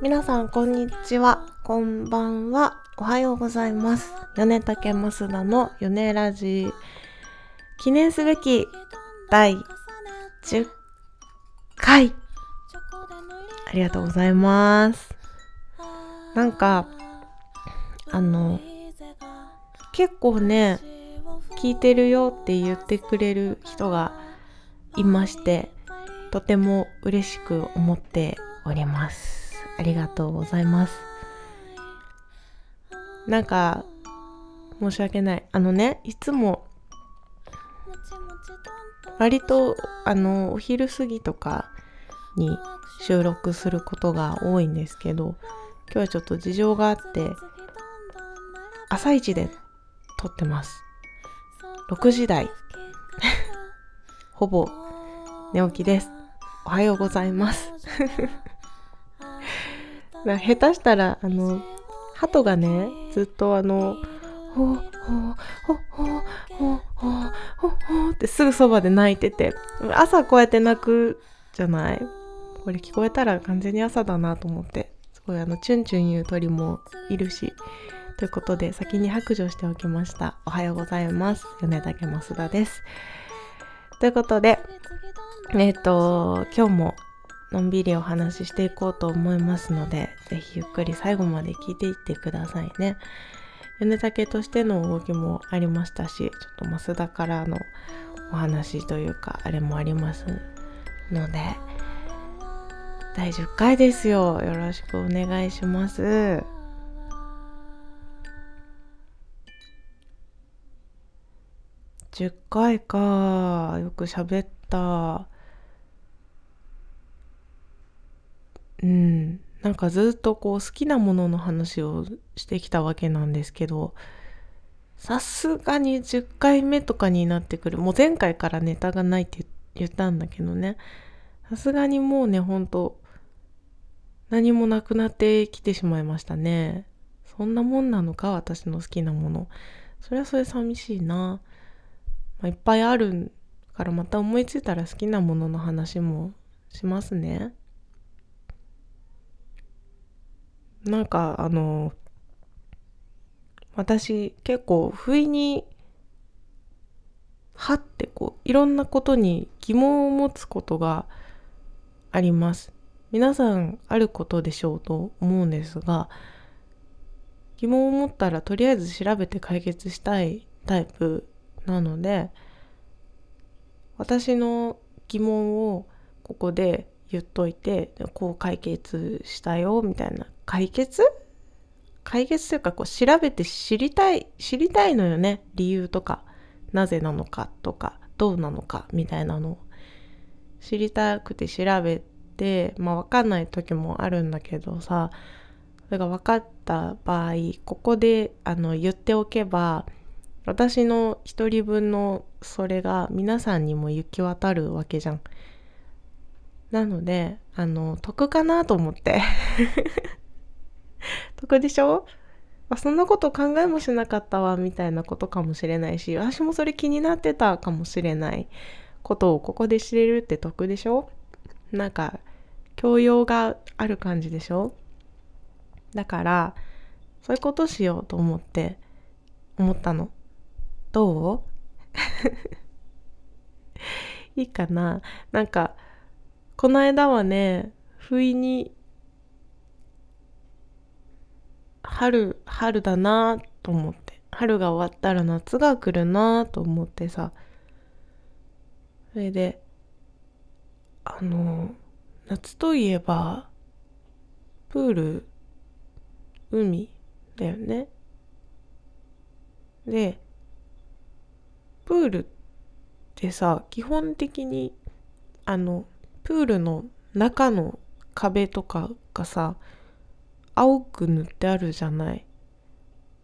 皆さんこんにちは。こんばんは。おはようございます。米竹増田の米ラジ。記念すべき第10回。ありがとうございます。なんかあの結構ね聞いてるよって言ってくれる人がいましてとても嬉しく思っております。ありがとうございます。なんか申し訳ない。あのねいつも割とあのお昼過ぎとかに収録することが多いんですけど今日はちょっと事情があって朝一で撮ってます。6時台。ほぼ寝起きです。おはようございます。下手したらあの鳩がねずっとあのほほほほほほほほってすぐそばで泣いてて朝こうやって泣くじゃない？これ聞こえたら完全に朝だなと思ってすごいあのチュンチュン言う鳥もいるしということで先に白状しておきました。おはようございます。米竹増田です。ということでえっ、ー、と今日ものんびりお話ししていこうと思いますので是非ゆっくり最後まで聞いていってくださいね。米竹としての動きもありましたしちょっと増田からのお話というかあれもありますので第10回ですよ。よろしくお願いします。10回か。よく喋った。うん。なんかずっとこう好きなものの話をしてきたわけなんですけどさすがに10回目とかになってくるもう前回からネタがないって言ったんだけどね。さすがにもうねほんと何もなくなってきてしまいましたね。そんなもんなのか私の好きなもの。それはそれ寂しいな。まあ、いっぱいあるからまた思いついたら好きなものの話もしますね。なんかあの私結構不意にはってこういろんなことに疑問を持つことがあります。皆さんあることでしょうと思うんですが疑問を持ったらとりあえず調べて解決したいタイプなので私の疑問をここで言っといてこう解決したよみたいな。解決？解決というかこう調べて知りたい知りたいのよね。理由とか。なぜなのかとか。どうなのか。みたいなのを。知りたくて調べて。まあ分かんない時もあるんだけどさ。それが分かった場合ここであの言っておけば私の一人分のそれが皆さんにも行き渡るわけじゃん。なので、あの、得かなと思って。得でしょ？あそんなこと考えもしなかったわみたいなことかもしれないし私もそれ気になってたかもしれないことをここで知れるって得でしょ？なんか教養がある感じでしょ？だからそういうことしようと思って思ったの。どう？いいかな？なんかこの間はね不意に春春だなと思って春が終わったら夏が来るなと思ってさそれであの夏といえばプール海だよね。でプールってさ基本的にあのプールの中の壁とかがさ青く塗ってあるじゃない。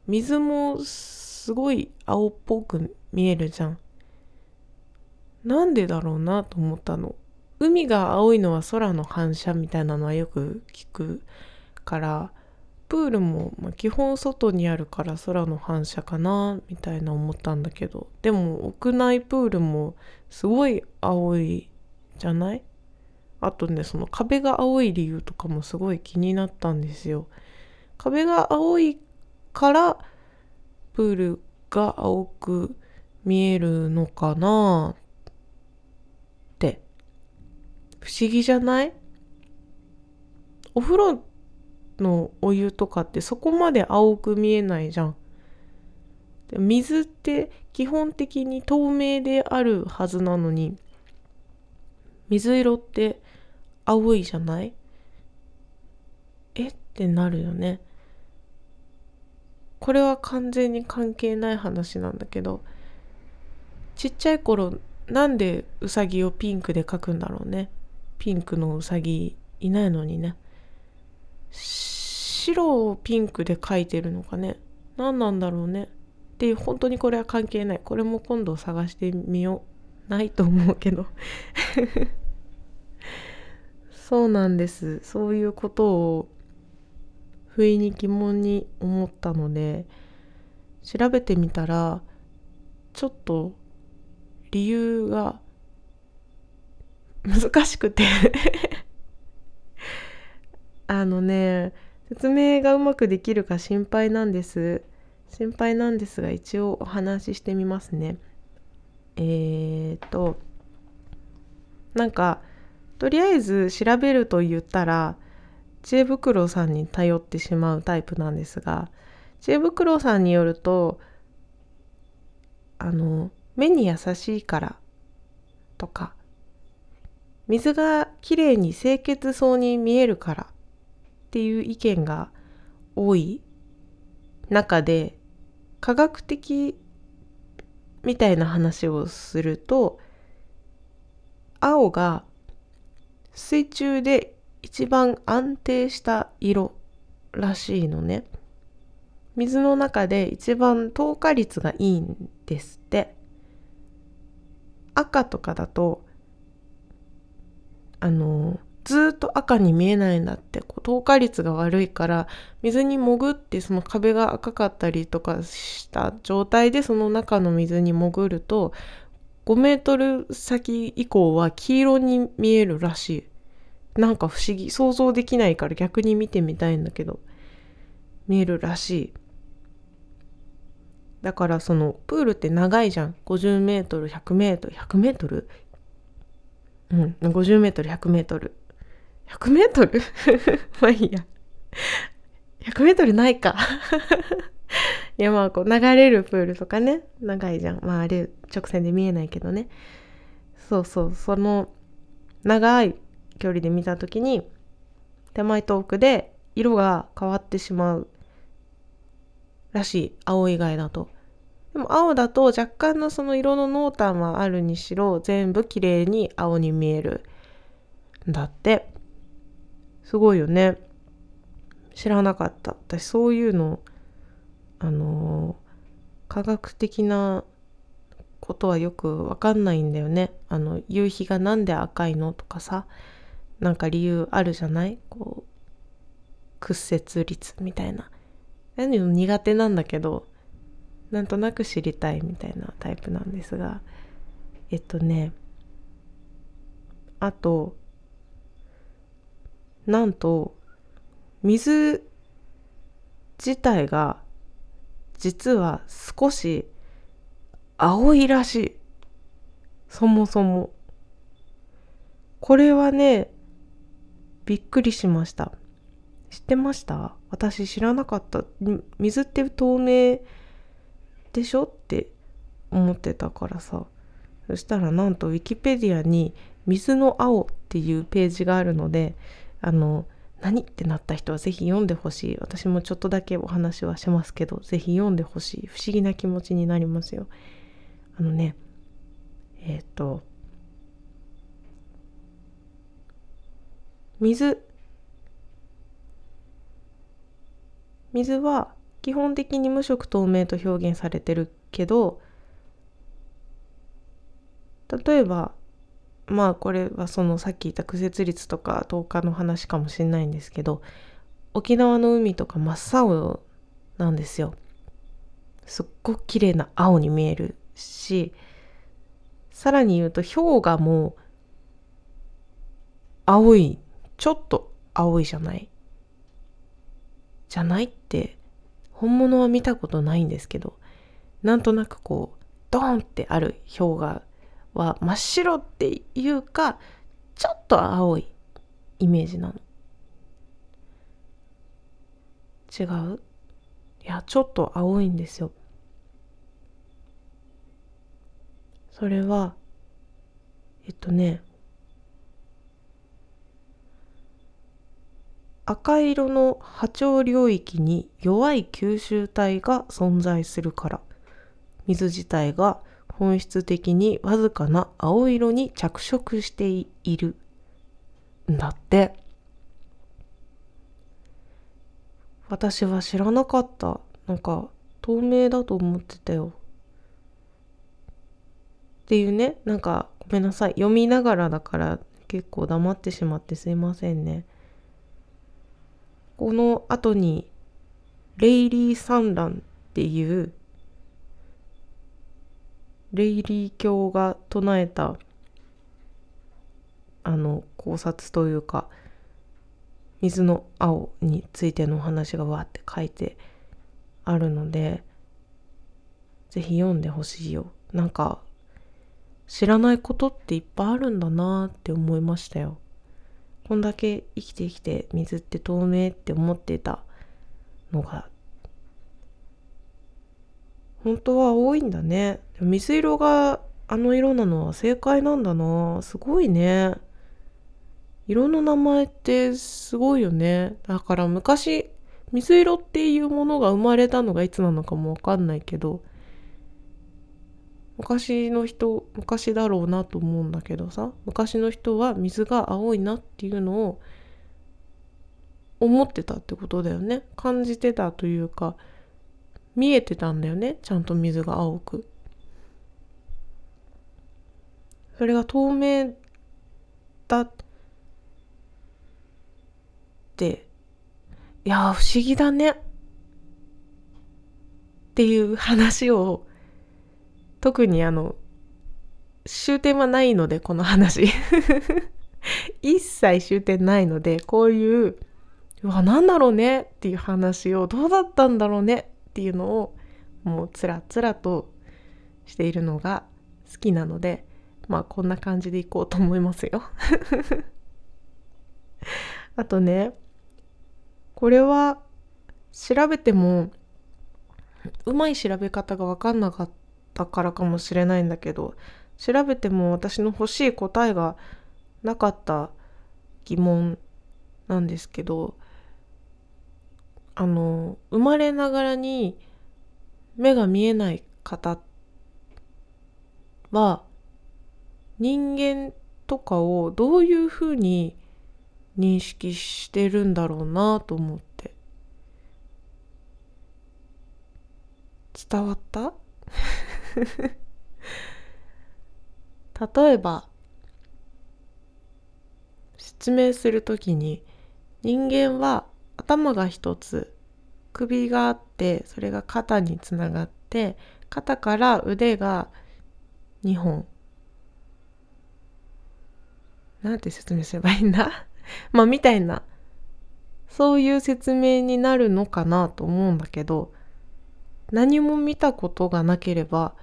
水もすごい青っぽく見えるじゃん。なんでだろうなと思ったの。海が青いのは空の反射みたいなのはよく聞くからプールも、ま、基本外にあるから空の反射かなみたいな思ったんだけどでも屋内プールもすごい青いじゃない？あとねその壁が青い理由とかもすごい気になったんですよ。壁が青いからプールが青く見えるのかなって。不思議じゃない？お風呂のお湯とかってそこまで青く見えないじゃん。水って基本的に透明であるはずなのに水色って青いじゃない？え？ってなるよね。これは完全に関係ない話なんだけどちっちゃい頃なんでうさぎをピンクで描くんだろうね。ピンクのうさぎいないのにね。白をピンクで描いてるのかね。何なんだろうね。っていう本当にこれは関係ない。これも今度探してみよう。ないと思うけど。そうなんです。そういうことを不意に疑問に思ったので調べてみたらちょっと理由が 難しくて。あのね説明がうまくできるか心配なんです。心配なんですが一応お話ししてみますね。えー、っとなんかとりあえず調べると言ったら知恵袋さんに頼ってしまうタイプなんですが知恵袋さんによるとあの目に優しいからとか水がきれいに清潔そうに見えるからっていう意見が多い中で科学的みたいな話をすると青が水中で一番安定した色らしいのね。水の中で一番透過率がいいんですって。赤とかだとあのずっと赤に見えないんだってこう透過率が悪いから水に潜ってその壁が赤かったりとかした状態でその中の水に潜ると5メートル先以降は黄色に見えるらしい。なんか不思議。想像できないから逆に見てみたいんだけど。見えるらしい。だからそのプールって長いじゃん。50m100m100m うん。50m100m100m まあいいや。100m ないか。いやまあこう流れるプールとかね。長いじゃん。まああれ直線で見えないけどね。そうそう。その長い距離で見た時に手前と奥で色が変わってしまうらしい。青以外だと。でも青だと若干のその色の濃淡はあるにしろ全部綺麗に青に見える。んだって。すごいよね。知らなかった。私そういうのあの科学的なことはよくわかんないんだよね。あの夕日がなんで赤いのとかさなんか理由あるじゃない？こう屈折率みたいな。何も苦手なんだけどなんとなく知りたいみたいなタイプなんですが。えっとねあとなんと水自体が実は少し青いらしい。そもそも。これはねびっくりしました。知ってました？私知らなかった。水って透明でしょ？って思ってたからさ。そしたらなんとウィキペディアに「水の青」っていうページがあるのであの何？ってなった人は是非読んでほしい。私もちょっとだけお話はしますけど是非読んでほしい。不思議な気持ちになりますよ。あのねえっ、ー、と水水は基本的に無色透明と表現されてるけど例えばまあこれはそのさっき言った屈折率とか透過の話かもしれないんですけど沖縄の海とか真っ青なんですよ。すっごく綺麗な青に見えるしさらに言うと氷河も青いちょっと青いじゃない？じゃないって本物は見たことないんですけどなんとなくこうドーンってある氷河は真っ白っていうかちょっと青いイメージなの。違う？いやちょっと青いんですよ。それはえっとね赤色の波長領域に弱い吸収体が存在するから。水自体が本質的にわずかな青色に着色しているんだって。私は知らなかった。なんか透明だと思ってたよ。っていうね。なんかごめんなさい。読みながらだから結構黙ってしまってすいませんね。この後にレイリー産卵っていうレイリー教が唱えたあの考察というか水の青についてのお話がわって書いてあるのでぜひ読んでほしいよ。なんか知らないことっていっぱいあるんだなって思いましたよ。こんだけ生きてきて水って透明って思ってたのが本当は多いんだね。水色があの色なのは正解なんだな。すごいね。色の名前ってすごいよね。だから昔水色っていうものが生まれたのがいつなのかもわかんないけど昔の人昔だろうなと思うんだけどさ。昔の人は水が青いなっていうのを思ってたってことだよね。感じてたというか。見えてたんだよねちゃんと水が青く。それが透明だって。いや不思議だね。っていう話を特にあの終点はないのでこの話。一切終点ないのでこういううわ何だろうねっていう話をどうだったんだろうねっていうのをもうつらつらとしているのが好きなのでまあこんな感じでいこうと思いますよ。あとねこれは調べてもうまい調べ方が分かんなかったたからかもしれないんだけど調べても私の欲しい答えがなかった疑問なんですけどあの生まれながらに目が見えない方は人間とかをどういうふうに認識してるんだろうなと思って。伝わった？例えば説明するときに人間は頭が一つ。首があってそれが肩につながって肩から腕が2本。なんて説明すればいいんだ？まあみたいな。そういう説明になるのかなと思うんだけど何も見たことがなければ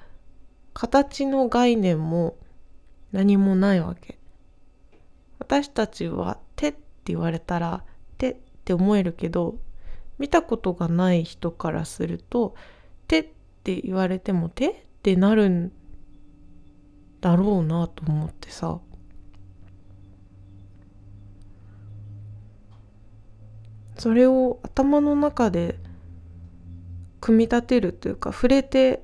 形の概念も何もないわけ。私たちは手って言われたらって思えるけど見たことがない人からすると手って言われても手ってなるんだろうなと思ってさそれを頭の中で組み立てるというか触れて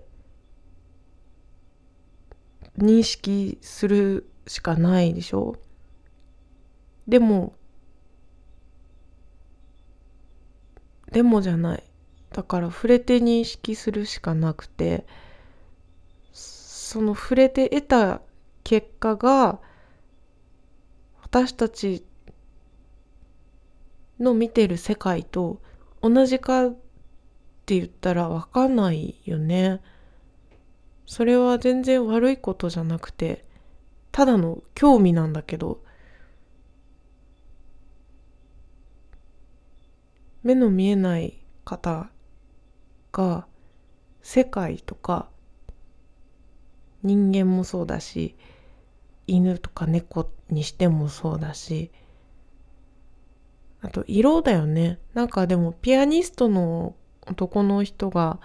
認識するしかないでしょ。でもでもじゃないだから触れて認識するしかなくてその触れて得た結果が私たちの見てる世界と同じかって言ったら分かんないよね。それは全然悪いことじゃなくてただの興味なんだけど目の見えない方が世界とか人間もそうだし犬とか猫にしてもそうだしあと色だよね。なんかでもピアニストの男の人が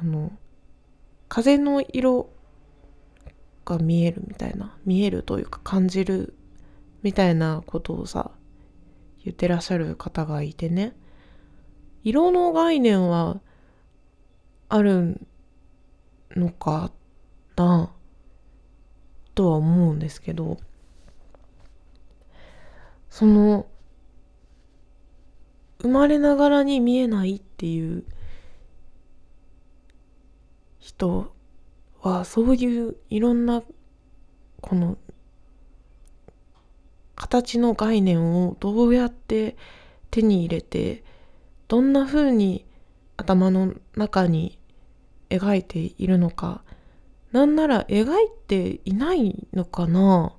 あの風の色が見えるみたいな見えるというか感じるみたいなことをさ言ってらっしゃる方がいてね。色の概念はあるのかな？とは思うんですけどその生まれながらに見えないっていう人はそういういろんなこの形の概念をどうやって手に入れてどんな風に頭の中に描いているのか。なんなら描いていないのかな。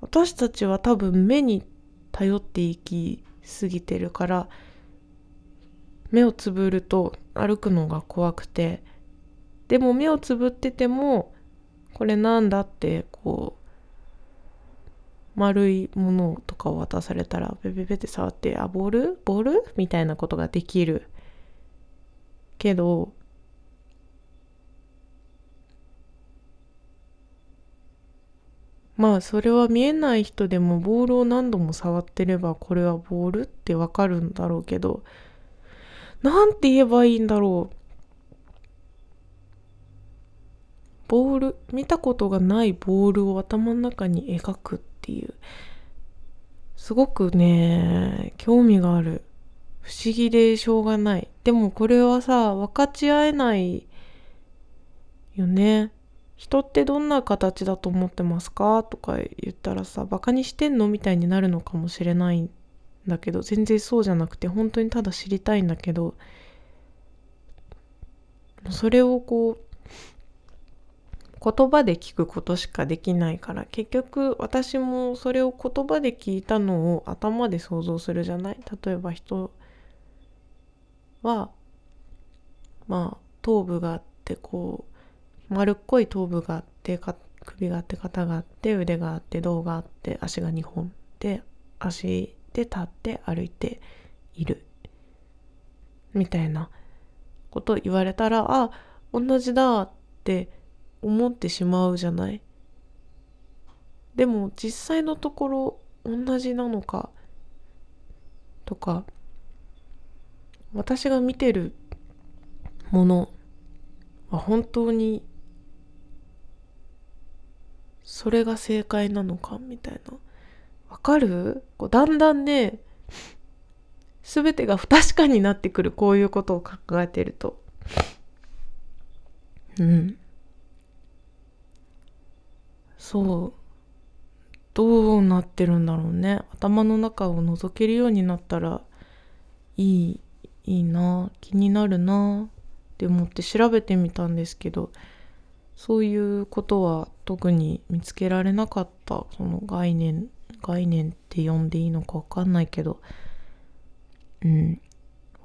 私たちは多分目に頼っていきすぎてるから目をつぶると歩くのが怖くて。でも目をつぶっててもこれなんだってこう丸いものとかを渡されたらペペペって触ってあボール？ボール？みたいなことができるけどまあそれは見えない人でもボールを何度も触ってればこれはボールってわかるんだろうけどなんて言えばいいんだろう。ボール？見たことがないボールを頭の中に描くっていう。すごくね興味がある。不思議でしょうがない。でもこれはさ分かち合えないよね。人ってどんな形だと思ってますか？とか言ったらさバカにしてんの？みたいになるのかもしれないんだけど全然そうじゃなくて本当にただ知りたいんだけどそれをこう言葉で聞くことしかできないから結局私もそれを言葉で聞いたのを頭で想像するじゃない？例えば人はまあ頭部があってこう丸っこい頭部があって首があって肩があって腕があって胴があって足が2本で足で立って歩いている。みたいなことを言われたらあ同じだって思ってしまうじゃない？でも実際のところ同じなのか？とか私が見てるものは本当にそれが正解なのか？みたいな。わかる？こうだんだんね全てが不確かになってくる。こういうことを考えてると。うん。そう。どうなってるんだろうね。頭の中を覗けるようになったらいいいいな気になるなって思って調べてみたんですけどそういうことは特に見つけられなかったその概念概念って呼んでいいのか分かんないけどうん。分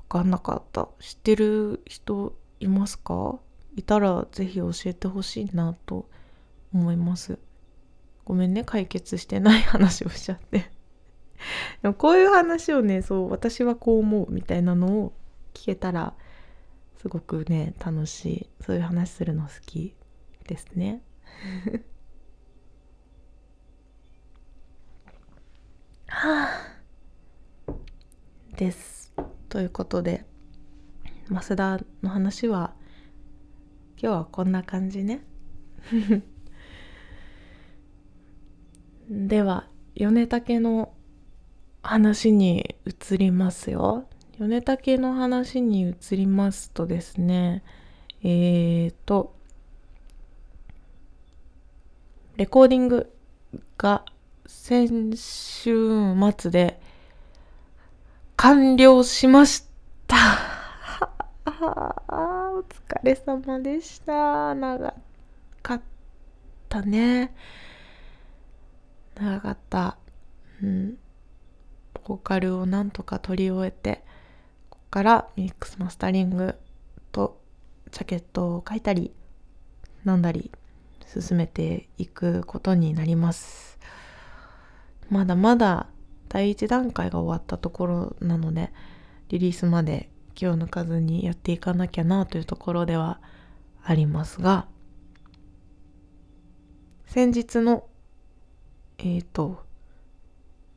かんなかった。知ってる人いますか？いたら是非教えてほしいなと思います。ごめんね解決してない話をしちゃって。でもこういう話をねそう私はこう思うみたいなのを聞けたらすごくね楽しい。そういう話するの好きですね。は あです。ということで増田の話は今日はこんな感じね。では米竹の話に移りますよ。米竹の話に移りますとですねえーとレコーディングが先週末で完了しました。お疲れ様でした。長かったね。長かった。うんボーカルをなんとか取り終えてここからミックスマスタリングとジャケットを書いたりなんだり進めていくことになりますまだまだ第一段階が終わったところなのでリリースまで気を抜かずにやっていかなきゃなというところではありますが先日のえっ、ー、と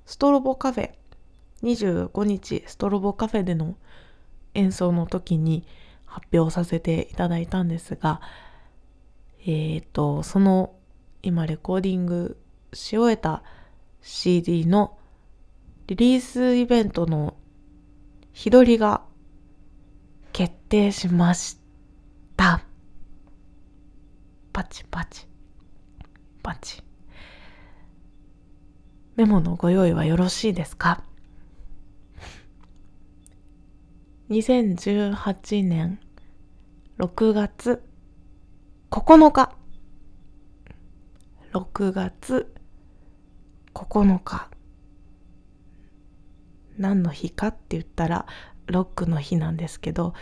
ストロボカフェ25日ストロボカフェでの演奏の時に発表させていただいたんですがえっ、ー、とその今レコーディングし終えた CD のリリースイベントの日取りが決定しました。パチパチ。パチ。メモのご用意はよろしいですか ?2018 年6月9日。6月9日。何の日かって言ったらロックの日なんですけど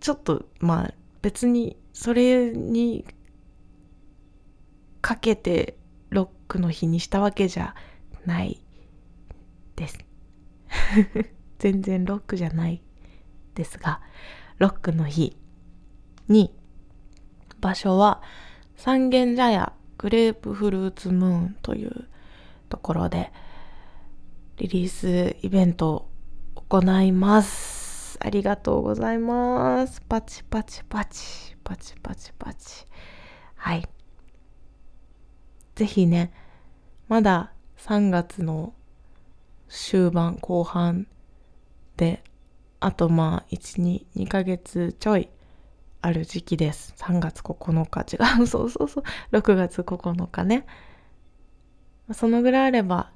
ちょっとまあ別にそれにかけてクの日にしたわけじゃないです 全然ロックじゃないですがロックの日に場所は三軒茶屋グレープフルーツムーンというところでリリースイベントを行います。ありがとうございます。パチパチパチ、パチパチパチ。はい。ぜひね、まだ3月の終盤後半で、あとまあ1、2、2ヶ月ちょいある時期です。3月9日、違う、そうそうそう、6月9日ね。そのぐらいあれば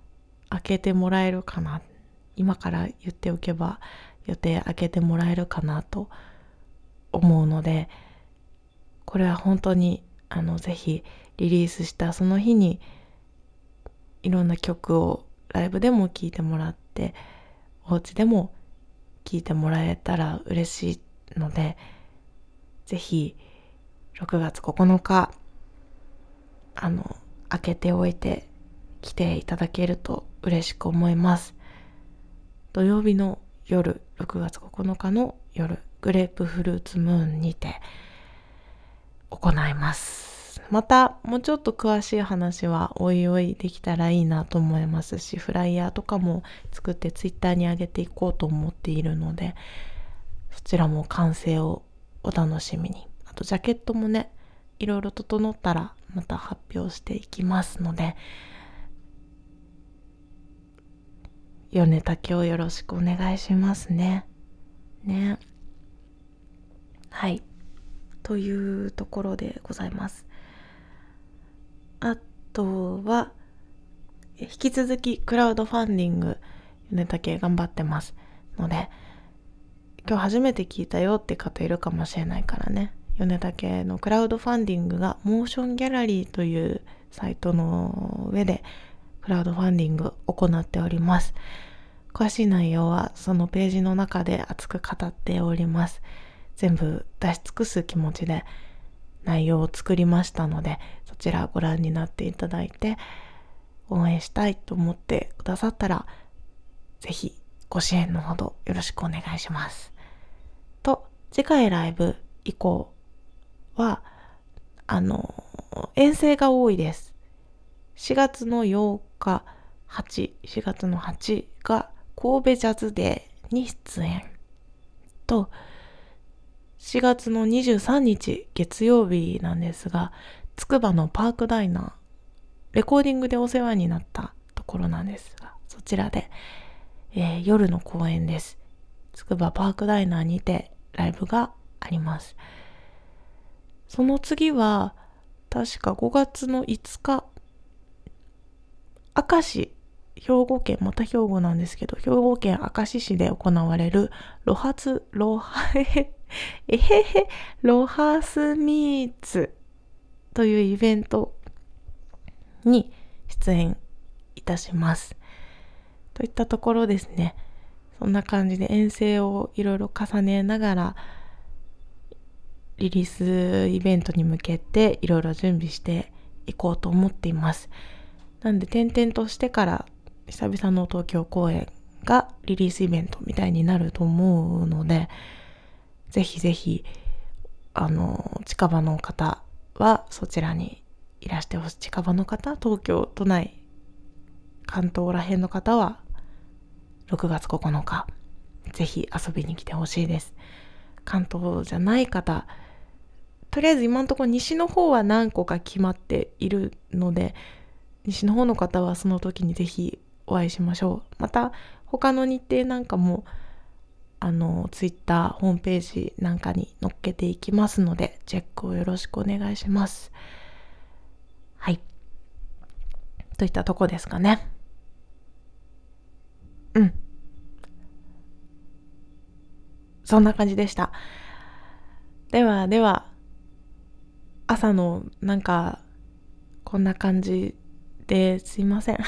開けてもらえるかな今から言っておけば予定開けてもらえるかなと思うのでこれは本当にあのぜひリリースしたその日にいろんな曲をライブでも聴いてもらってお家でも聴いてもらえたら嬉しいのでぜひ6月9日あの開けておいて来ていただけると嬉しく思います。土曜日の夜、6月9日の夜、グレープフルーツムーンにて行います。また、もうちょっと詳しい話はおいおいできたらいいなと思いますし、フライヤーとかも作ってツイッターに上げていこうと思っているので、そちらも完成をお楽しみに。あと、ジャケットもね、いろいろ整ったらまた発表していきますので、米竹をよろしくお願いしますね。ね。はい。というところでございます。あとは、引き続きクラウドファンディング、米竹頑張ってますので、今日初めて聞いたよって方いるかもしれないからね。米竹のクラウドファンディングがモーションギャラリーというサイトの上でクラウドファンディング行っております。詳しい内容はそのページの中で熱く語っております。全部出し尽くす気持ちで内容を作りましたので、ちらご覧になっていただいて、応援したいと思ってくださったら、ぜひご支援のほどよろしくお願いします。と、次回ライブ以降は、あの、遠征が多いです。4月の8日、8、4月の8が神戸ジャズデーに出演と、4月の23日月曜日なんですが、つくばのパークダイナー、レコーディングでお世話になったところなんですが、そちらで、えー、夜の公演です。つくばパークダイナーにてライブがあります。その次は、確か5月の5日、明石兵庫県、また兵庫なんですけど、兵庫県明石市で行われる、ロハツ、ロハ、えへへ、ロハスミーツというイベントに出演いたします。といったところですね。そんな感じで遠征をいろいろ重ねながらリリースイベントに向けていろいろ準備していこうと思っています。なんで転々としてから久々の東京公演がリリースイベントみたいになると思うので、ぜひぜひ、あの、近場の方はそちらにいらしてほしい。近場の方、東京都内、関東ら辺の方は、6月9日、ぜひ遊びに来てほしいです。関東じゃない方、とりあえず今のところ西の方は何個か決まっているので、西の方の方はその時にぜひお会いしましょう。また他の日程なんかもあのツイッターホームページなんかに載っけていきますのでチェックをよろしくお願いします。はい。といったとこですかね。うん。そんな感じでした。ではでは、朝のなんかこんな感じですいません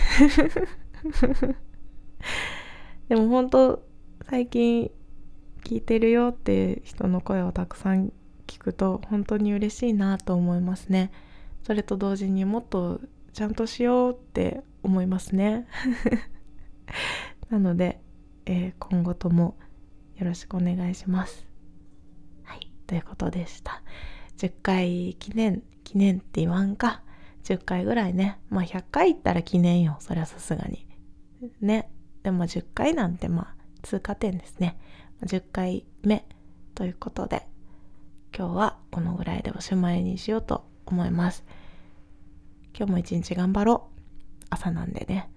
でも本当最近聞いてるよって人の声をたくさん聞くと本当に嬉しいなと思いますねそれと同時にもっとちゃんとしようって思いますね なので、えー、今後ともよろしくお願いしますはいということでした10回記念記念って言わんか10回ぐらいね。まあ100回行ったら記念よ。そりゃさすがに。ね。でも10回なんてまあ通過点ですね。10回目ということで、今日はこのぐらいでおしまいにしようと思います。今日も一日頑張ろう。朝なんでね。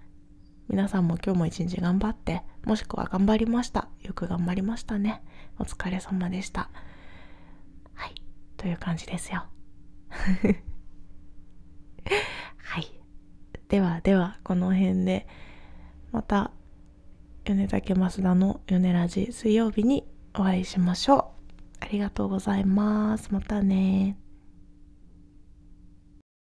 皆さんも今日も一日頑張って、もしくは頑張りました。よく頑張りましたね。お疲れ様でした。はい。という感じですよ。はい。ではでは、この辺で、また、米竹増田の米ラジ水曜日にお会いしましょう。ありがとうございます。またね